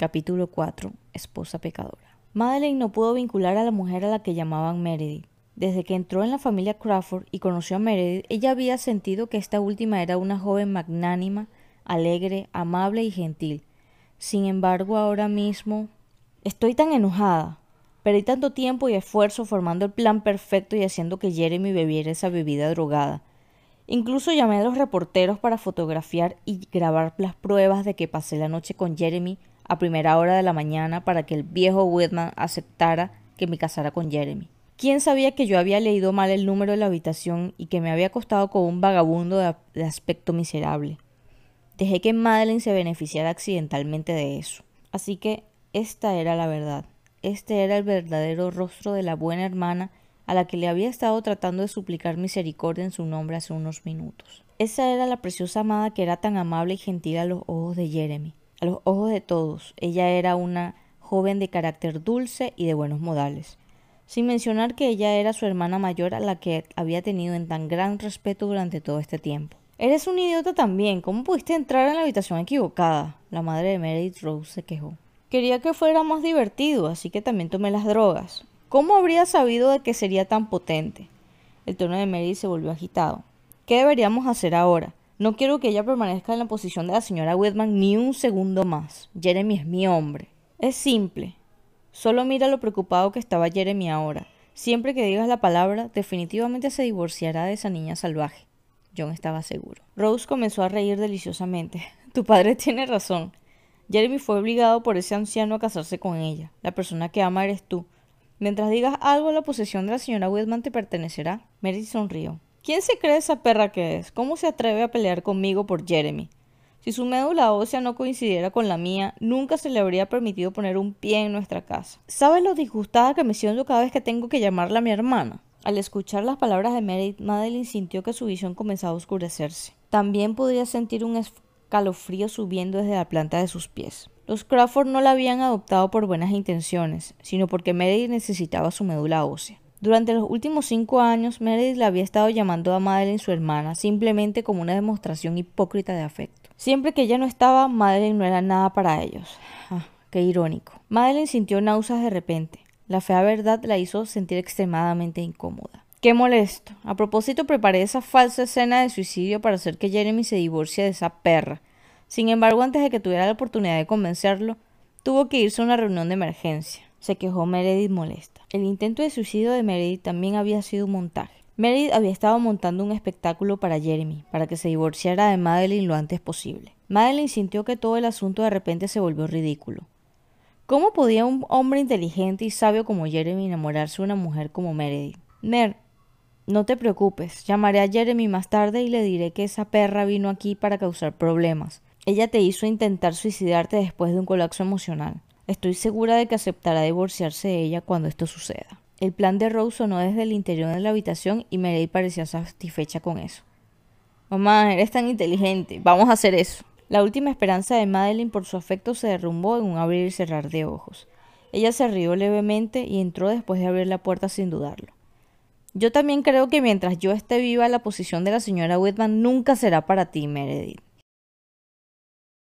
Capítulo 4. Esposa pecadora. Madeleine no pudo vincular a la mujer a la que llamaban Meredith. Desde que entró en la familia Crawford y conoció a Meredith, ella había sentido que esta última era una joven magnánima, alegre, amable y gentil. Sin embargo, ahora mismo estoy tan enojada. Perdí tanto tiempo y esfuerzo formando el plan perfecto y haciendo que Jeremy bebiera esa bebida drogada. Incluso llamé a los reporteros para fotografiar y grabar las pruebas de que pasé la noche con Jeremy a primera hora de la mañana para que el viejo Whitman aceptara que me casara con Jeremy. ¿Quién sabía que yo había leído mal el número de la habitación y que me había acostado con un vagabundo de, aspecto miserable? Dejé que Madeleine se beneficiara accidentalmente de eso. Así que esta era la verdad. Este era el verdadero rostro de la buena hermana a la que le había estado tratando de suplicar misericordia en su nombre hace unos minutos. Esa era la preciosa amada que era tan amable y gentil a los ojos de Jeremy a los ojos de todos, ella era una joven de carácter dulce y de buenos modales, sin mencionar que ella era su hermana mayor a la que había tenido en tan gran respeto durante todo este tiempo. Eres un idiota también. ¿Cómo pudiste entrar en la habitación equivocada? La madre de Meredith Rose se quejó. Quería que fuera más divertido, así que también tomé las drogas. ¿Cómo habría sabido de que sería tan potente? El tono de Meredith se volvió agitado. ¿Qué deberíamos hacer ahora? No quiero que ella permanezca en la posición de la señora Whitman ni un segundo más. Jeremy es mi hombre. Es simple. Solo mira lo preocupado que estaba Jeremy ahora. Siempre que digas la palabra, definitivamente se divorciará de esa niña salvaje. John estaba seguro. Rose comenzó a reír deliciosamente. Tu padre tiene razón. Jeremy fue obligado por ese anciano a casarse con ella. La persona que ama eres tú. Mientras digas algo, la posesión de la señora Whitman te pertenecerá. Mary sonrió. ¿Quién se cree esa perra que es? ¿Cómo se atreve a pelear conmigo por Jeremy? Si su médula ósea no coincidiera con la mía, nunca se le habría permitido poner un pie en nuestra casa. ¿Sabes lo disgustada que me siento cada vez que tengo que llamarla a mi hermana? Al escuchar las palabras de Meredith, Madeline sintió que su visión comenzaba a oscurecerse. También podía sentir un escalofrío subiendo desde la planta de sus pies. Los Crawford no la habían adoptado por buenas intenciones, sino porque Meredith necesitaba su médula ósea. Durante los últimos cinco años, Meredith le había estado llamando a Madeline su hermana, simplemente como una demostración hipócrita de afecto. Siempre que ella no estaba, Madeline no era nada para ellos. Ah, qué irónico. Madeline sintió náuseas de repente. La fea verdad la hizo sentir extremadamente incómoda. Qué molesto. A propósito, preparé esa falsa escena de suicidio para hacer que Jeremy se divorcie de esa perra. Sin embargo, antes de que tuviera la oportunidad de convencerlo, tuvo que irse a una reunión de emergencia se quejó Meredith molesta. El intento de suicidio de Meredith también había sido un montaje. Meredith había estado montando un espectáculo para Jeremy, para que se divorciara de Madeline lo antes posible. Madeline sintió que todo el asunto de repente se volvió ridículo. ¿Cómo podía un hombre inteligente y sabio como Jeremy enamorarse de una mujer como Meredith? Mer, no te preocupes, llamaré a Jeremy más tarde y le diré que esa perra vino aquí para causar problemas. Ella te hizo intentar suicidarte después de un colapso emocional. Estoy segura de que aceptará divorciarse de ella cuando esto suceda. El plan de Rose sonó desde el interior de la habitación y Meredith parecía satisfecha con eso. Mamá, eres tan inteligente. Vamos a hacer eso. La última esperanza de Madeline por su afecto se derrumbó en un abrir y cerrar de ojos. Ella se rió levemente y entró después de abrir la puerta sin dudarlo. Yo también creo que mientras yo esté viva la posición de la señora Whitman nunca será para ti, Meredith.